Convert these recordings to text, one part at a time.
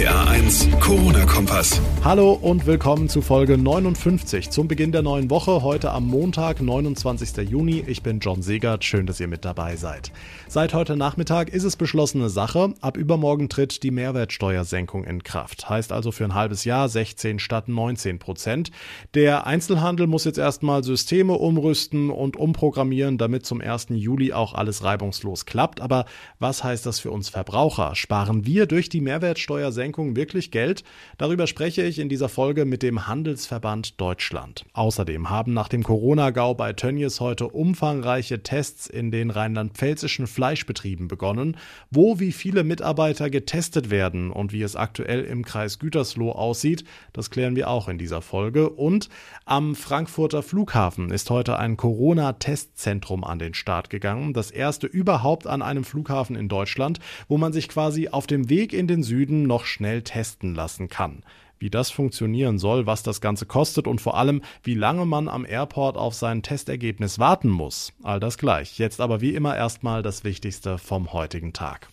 RPA 1, Corona-Kompass. Hallo und willkommen zu Folge 59 zum Beginn der neuen Woche, heute am Montag, 29. Juni. Ich bin John Segert, schön, dass ihr mit dabei seid. Seit heute Nachmittag ist es beschlossene Sache. Ab übermorgen tritt die Mehrwertsteuersenkung in Kraft. Heißt also für ein halbes Jahr 16 statt 19 Prozent. Der Einzelhandel muss jetzt erstmal Systeme umrüsten und umprogrammieren, damit zum 1. Juli auch alles reibungslos klappt. Aber was heißt das für uns Verbraucher? Sparen wir durch die Mehrwertsteuersenkung wirklich Geld? Darüber spreche ich in dieser Folge mit dem Handelsverband Deutschland. Außerdem haben nach dem Corona-Gau bei Tönnies heute umfangreiche Tests in den rheinland-pfälzischen Fleischbetrieben begonnen. Wo wie viele Mitarbeiter getestet werden und wie es aktuell im Kreis Gütersloh aussieht, das klären wir auch in dieser Folge. Und am Frankfurter Flughafen ist heute ein Corona-Testzentrum an den Start gegangen. Das erste überhaupt an einem Flughafen in Deutschland, wo man sich quasi auf dem Weg in den Süden noch schnell testen lassen kann. Wie das funktionieren soll, was das Ganze kostet und vor allem, wie lange man am Airport auf sein Testergebnis warten muss. All das gleich. Jetzt aber wie immer erstmal das Wichtigste vom heutigen Tag.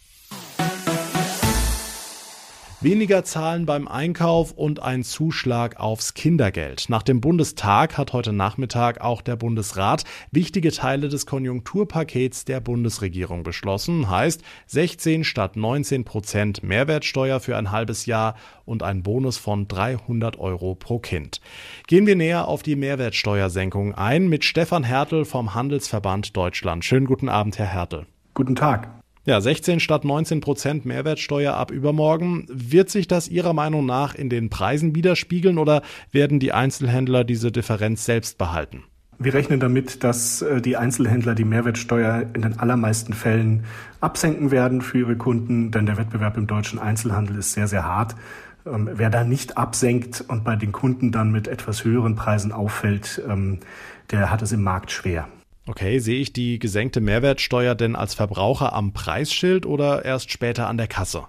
Weniger zahlen beim Einkauf und ein Zuschlag aufs Kindergeld. Nach dem Bundestag hat heute Nachmittag auch der Bundesrat wichtige Teile des Konjunkturpakets der Bundesregierung beschlossen. Heißt 16 statt 19 Prozent Mehrwertsteuer für ein halbes Jahr und ein Bonus von 300 Euro pro Kind. Gehen wir näher auf die Mehrwertsteuersenkung ein mit Stefan Hertel vom Handelsverband Deutschland. Schönen guten Abend, Herr Hertel. Guten Tag. Ja, 16 statt 19 Prozent Mehrwertsteuer ab übermorgen. Wird sich das Ihrer Meinung nach in den Preisen widerspiegeln oder werden die Einzelhändler diese Differenz selbst behalten? Wir rechnen damit, dass äh, die Einzelhändler die Mehrwertsteuer in den allermeisten Fällen absenken werden für ihre Kunden, denn der Wettbewerb im deutschen Einzelhandel ist sehr, sehr hart. Ähm, wer da nicht absenkt und bei den Kunden dann mit etwas höheren Preisen auffällt, ähm, der hat es im Markt schwer. Okay, sehe ich die gesenkte Mehrwertsteuer denn als Verbraucher am Preisschild oder erst später an der Kasse?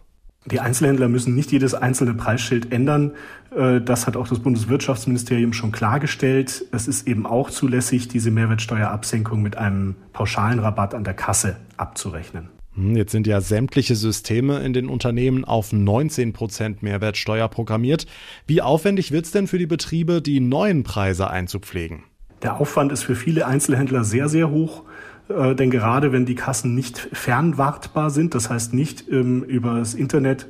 Die Einzelhändler müssen nicht jedes einzelne Preisschild ändern. Äh, das hat auch das Bundeswirtschaftsministerium schon klargestellt. Es ist eben auch zulässig, diese Mehrwertsteuerabsenkung mit einem pauschalen Rabatt an der Kasse abzurechnen. Hm, jetzt sind ja sämtliche Systeme in den Unternehmen auf 19 Prozent Mehrwertsteuer programmiert. Wie aufwendig wird es denn für die Betriebe, die neuen Preise einzupflegen? Der Aufwand ist für viele Einzelhändler sehr, sehr hoch. Äh, denn gerade wenn die Kassen nicht fernwartbar sind, das heißt nicht ähm, über das Internet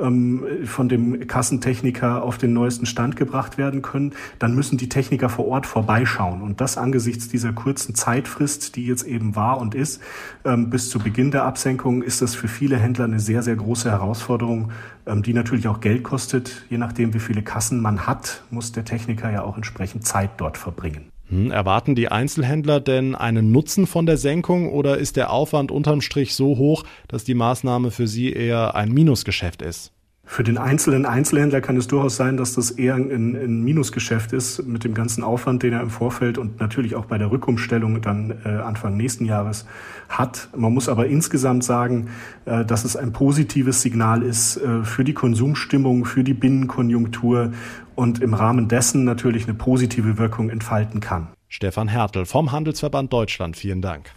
ähm, von dem Kassentechniker auf den neuesten Stand gebracht werden können, dann müssen die Techniker vor Ort vorbeischauen. Und das angesichts dieser kurzen Zeitfrist, die jetzt eben war und ist, ähm, bis zu Beginn der Absenkung, ist das für viele Händler eine sehr, sehr große Herausforderung, ähm, die natürlich auch Geld kostet. Je nachdem, wie viele Kassen man hat, muss der Techniker ja auch entsprechend Zeit dort verbringen. Hm, erwarten die Einzelhändler denn einen Nutzen von der Senkung oder ist der Aufwand unterm Strich so hoch, dass die Maßnahme für sie eher ein Minusgeschäft ist? Für den einzelnen Einzelhändler kann es durchaus sein, dass das eher ein, ein, Minusgeschäft ist mit dem ganzen Aufwand, den er im Vorfeld und natürlich auch bei der Rückumstellung dann äh, Anfang nächsten Jahres hat. Man muss aber insgesamt sagen, äh, dass es ein positives Signal ist äh, für die Konsumstimmung, für die Binnenkonjunktur und im Rahmen dessen natürlich eine positive Wirkung entfalten kann. Stefan Hertel vom Handelsverband Deutschland, vielen Dank.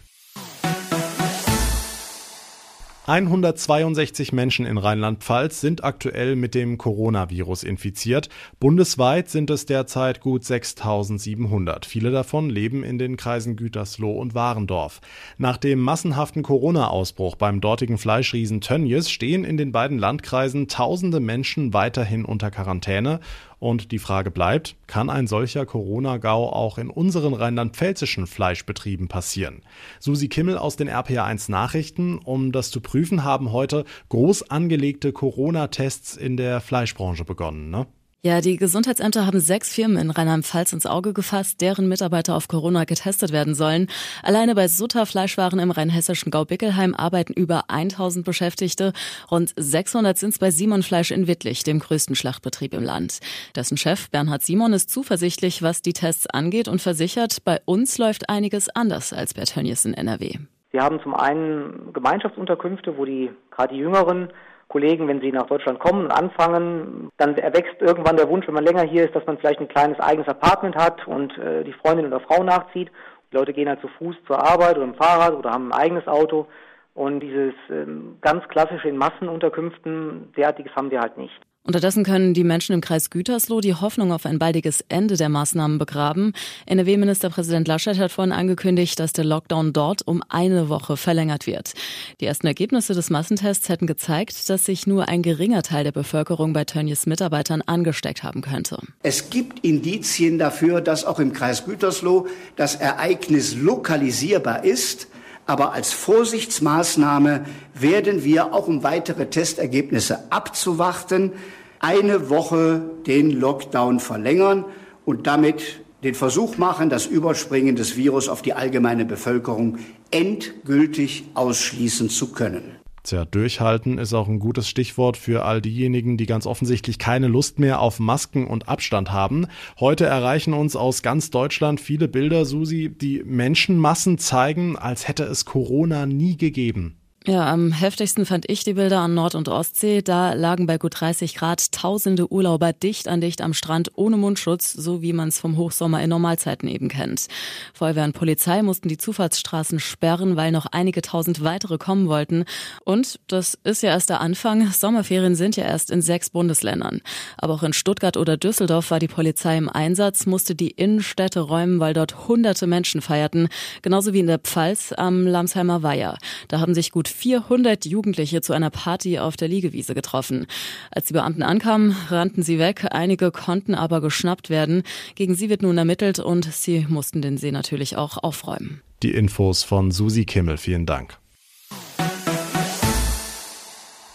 162 Menschen in Rheinland-Pfalz sind aktuell mit dem Coronavirus infiziert. Bundesweit sind es derzeit gut 6700. Viele davon leben in den Kreisen Gütersloh und Warendorf. Nach dem massenhaften Corona-Ausbruch beim dortigen Fleischriesen Tönnies stehen in den beiden Landkreisen tausende Menschen weiterhin unter Quarantäne und die Frage bleibt, kann ein solcher Corona-Gau auch in unseren rheinland-pfälzischen Fleischbetrieben passieren? Susi Kimmel aus den RPA1 Nachrichten. Um das zu prüfen, haben heute groß angelegte Corona-Tests in der Fleischbranche begonnen. Ne? Ja, die Gesundheitsämter haben sechs Firmen in Rheinland-Pfalz ins Auge gefasst, deren Mitarbeiter auf Corona getestet werden sollen. Alleine bei Sutter Fleischwaren im rheinhessischen Gau-Bickelheim arbeiten über 1000 Beschäftigte. Rund 600 sind es bei Simon Fleisch in Wittlich, dem größten Schlachtbetrieb im Land. Dessen Chef Bernhard Simon ist zuversichtlich, was die Tests angeht und versichert, bei uns läuft einiges anders als bei Tönnies in NRW. Wir haben zum einen Gemeinschaftsunterkünfte, wo die gerade die Jüngeren Kollegen, wenn sie nach Deutschland kommen und anfangen, dann erwächst irgendwann der Wunsch, wenn man länger hier ist, dass man vielleicht ein kleines eigenes Apartment hat und äh, die Freundin oder Frau nachzieht. Die Leute gehen halt zu Fuß zur Arbeit oder im Fahrrad oder haben ein eigenes Auto. Und dieses ähm, ganz klassische in Massenunterkünften, derartiges haben wir halt nicht. Unterdessen können die Menschen im Kreis Gütersloh die Hoffnung auf ein baldiges Ende der Maßnahmen begraben. NRW-Ministerpräsident Laschet hat vorhin angekündigt, dass der Lockdown dort um eine Woche verlängert wird. Die ersten Ergebnisse des Massentests hätten gezeigt, dass sich nur ein geringer Teil der Bevölkerung bei Tönnies Mitarbeitern angesteckt haben könnte. Es gibt Indizien dafür, dass auch im Kreis Gütersloh das Ereignis lokalisierbar ist. Aber als Vorsichtsmaßnahme werden wir, auch um weitere Testergebnisse abzuwarten, eine Woche den Lockdown verlängern und damit den Versuch machen, das Überspringen des Virus auf die allgemeine Bevölkerung endgültig ausschließen zu können. Tja, durchhalten ist auch ein gutes Stichwort für all diejenigen, die ganz offensichtlich keine Lust mehr auf Masken und Abstand haben. Heute erreichen uns aus ganz Deutschland viele Bilder, Susi, die Menschenmassen zeigen, als hätte es Corona nie gegeben. Ja, am heftigsten fand ich die Bilder an Nord- und Ostsee. Da lagen bei gut 30 Grad tausende Urlauber dicht an dicht am Strand ohne Mundschutz, so wie man es vom Hochsommer in Normalzeiten eben kennt. Feuerwehr und Polizei mussten die Zufahrtsstraßen sperren, weil noch einige tausend weitere kommen wollten. Und das ist ja erst der Anfang. Sommerferien sind ja erst in sechs Bundesländern. Aber auch in Stuttgart oder Düsseldorf war die Polizei im Einsatz, musste die Innenstädte räumen, weil dort hunderte Menschen feierten. Genauso wie in der Pfalz am Lamsheimer Weiher. Da haben sich gut 400 Jugendliche zu einer Party auf der Liegewiese getroffen. Als die Beamten ankamen, rannten sie weg. Einige konnten aber geschnappt werden. Gegen sie wird nun ermittelt und sie mussten den See natürlich auch aufräumen. Die Infos von Susi Kimmel. Vielen Dank.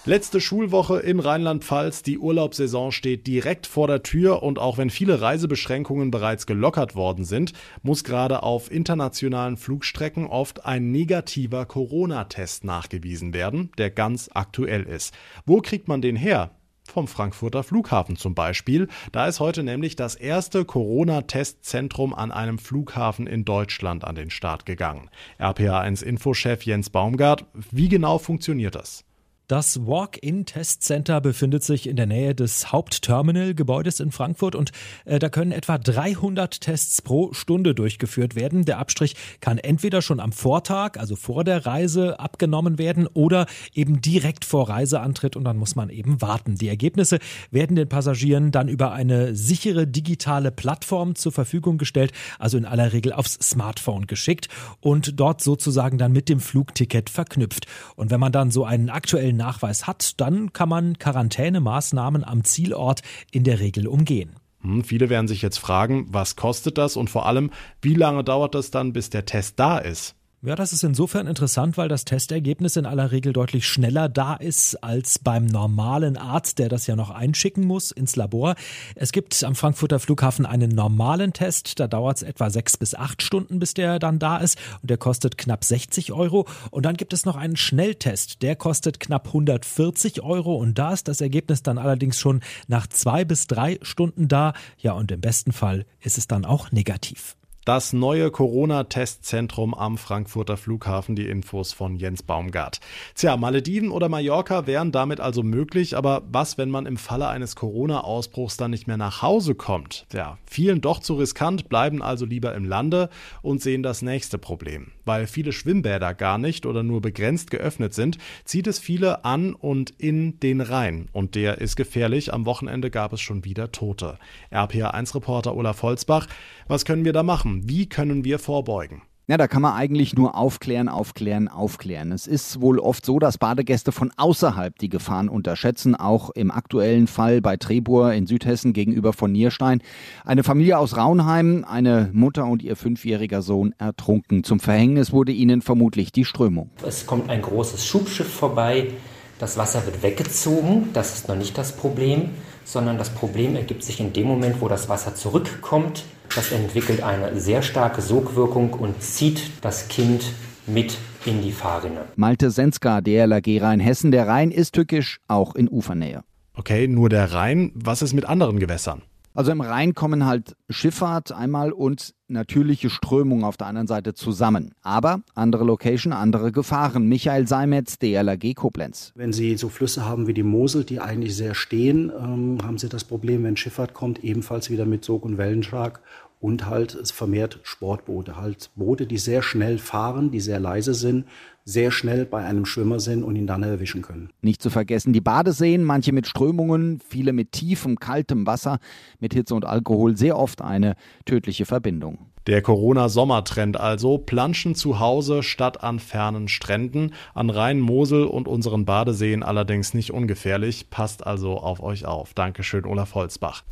Letzte Schulwoche in Rheinland-Pfalz. Die Urlaubssaison steht direkt vor der Tür und auch wenn viele Reisebeschränkungen bereits gelockert worden sind, muss gerade auf internationalen Flugstrecken oft ein negativer Corona-Test nachgewiesen werden, der ganz aktuell ist. Wo kriegt man den her? vom Frankfurter Flughafen zum Beispiel. Da ist heute nämlich das erste Corona-Testzentrum an einem Flughafen in Deutschland an den Start gegangen. RPA1-Infochef Jens Baumgart, wie genau funktioniert das? Das Walk-in-Testcenter befindet sich in der Nähe des Hauptterminal-Gebäudes in Frankfurt und äh, da können etwa 300 Tests pro Stunde durchgeführt werden. Der Abstrich kann entweder schon am Vortag, also vor der Reise, abgenommen werden oder eben direkt vor Reiseantritt und dann muss man eben warten. Die Ergebnisse werden den Passagieren dann über eine sichere digitale Plattform zur Verfügung gestellt, also in aller Regel aufs Smartphone geschickt und dort sozusagen dann mit dem Flugticket verknüpft. Und wenn man dann so einen aktuellen Nachweis hat, dann kann man Quarantänemaßnahmen am Zielort in der Regel umgehen. Hm, viele werden sich jetzt fragen, was kostet das und vor allem, wie lange dauert das dann, bis der Test da ist? Ja, das ist insofern interessant, weil das Testergebnis in aller Regel deutlich schneller da ist als beim normalen Arzt, der das ja noch einschicken muss ins Labor. Es gibt am Frankfurter Flughafen einen normalen Test, da dauert es etwa sechs bis acht Stunden, bis der dann da ist und der kostet knapp 60 Euro. Und dann gibt es noch einen Schnelltest, der kostet knapp 140 Euro und da ist das Ergebnis dann allerdings schon nach zwei bis drei Stunden da. Ja, und im besten Fall ist es dann auch negativ. Das neue Corona-Testzentrum am Frankfurter Flughafen, die Infos von Jens Baumgart. Tja, Malediven oder Mallorca wären damit also möglich, aber was, wenn man im Falle eines Corona-Ausbruchs dann nicht mehr nach Hause kommt? Ja, vielen doch zu riskant, bleiben also lieber im Lande und sehen das nächste Problem. Weil viele Schwimmbäder gar nicht oder nur begrenzt geöffnet sind, zieht es viele an und in den Rhein. Und der ist gefährlich. Am Wochenende gab es schon wieder Tote. RPA1-Reporter Olaf Holzbach, was können wir da machen? Wie können wir vorbeugen? Ja, da kann man eigentlich nur aufklären, aufklären, aufklären. Es ist wohl oft so, dass Badegäste von außerhalb die Gefahren unterschätzen. Auch im aktuellen Fall bei Trebur in Südhessen gegenüber von Nierstein. Eine Familie aus Raunheim, eine Mutter und ihr fünfjähriger Sohn ertrunken. Zum Verhängnis wurde ihnen vermutlich die Strömung. Es kommt ein großes Schubschiff vorbei. Das Wasser wird weggezogen. Das ist noch nicht das Problem, sondern das Problem ergibt sich in dem Moment, wo das Wasser zurückkommt das entwickelt eine sehr starke Sogwirkung und zieht das Kind mit in die Fahrrinne. Malte Senska, DLRG Rhein-Hessen. Der Rhein ist tückisch, auch in Ufernähe. Okay, nur der Rhein. Was ist mit anderen Gewässern? Also im Rhein kommen halt Schifffahrt einmal und natürliche Strömung auf der anderen Seite zusammen. Aber andere Location, andere Gefahren. Michael Seimetz, DLRG Koblenz. Wenn Sie so Flüsse haben wie die Mosel, die eigentlich sehr stehen, ähm, haben Sie das Problem, wenn Schifffahrt kommt, ebenfalls wieder mit Sog- und Wellenschlag und halt vermehrt Sportboote, halt Boote, die sehr schnell fahren, die sehr leise sind, sehr schnell bei einem Schwimmer sind und ihn dann erwischen können. Nicht zu vergessen die Badeseen, manche mit Strömungen, viele mit tiefem, kaltem Wasser, mit Hitze und Alkohol, sehr oft eine tödliche Verbindung. Der Corona-Sommertrend also, Planschen zu Hause statt an fernen Stränden, an Rhein, Mosel und unseren Badeseen allerdings nicht ungefährlich, passt also auf euch auf. Dankeschön, Olaf Holzbach.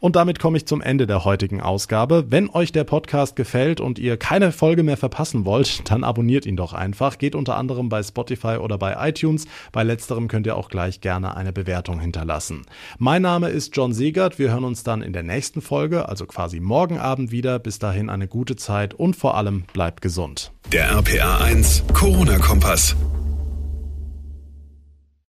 Und damit komme ich zum Ende der heutigen Ausgabe. Wenn euch der Podcast gefällt und ihr keine Folge mehr verpassen wollt, dann abonniert ihn doch einfach. Geht unter anderem bei Spotify oder bei iTunes. Bei letzterem könnt ihr auch gleich gerne eine Bewertung hinterlassen. Mein Name ist John Segert. Wir hören uns dann in der nächsten Folge, also quasi morgen Abend wieder. Bis dahin eine gute Zeit und vor allem bleibt gesund. Der RPA 1 Corona-Kompass.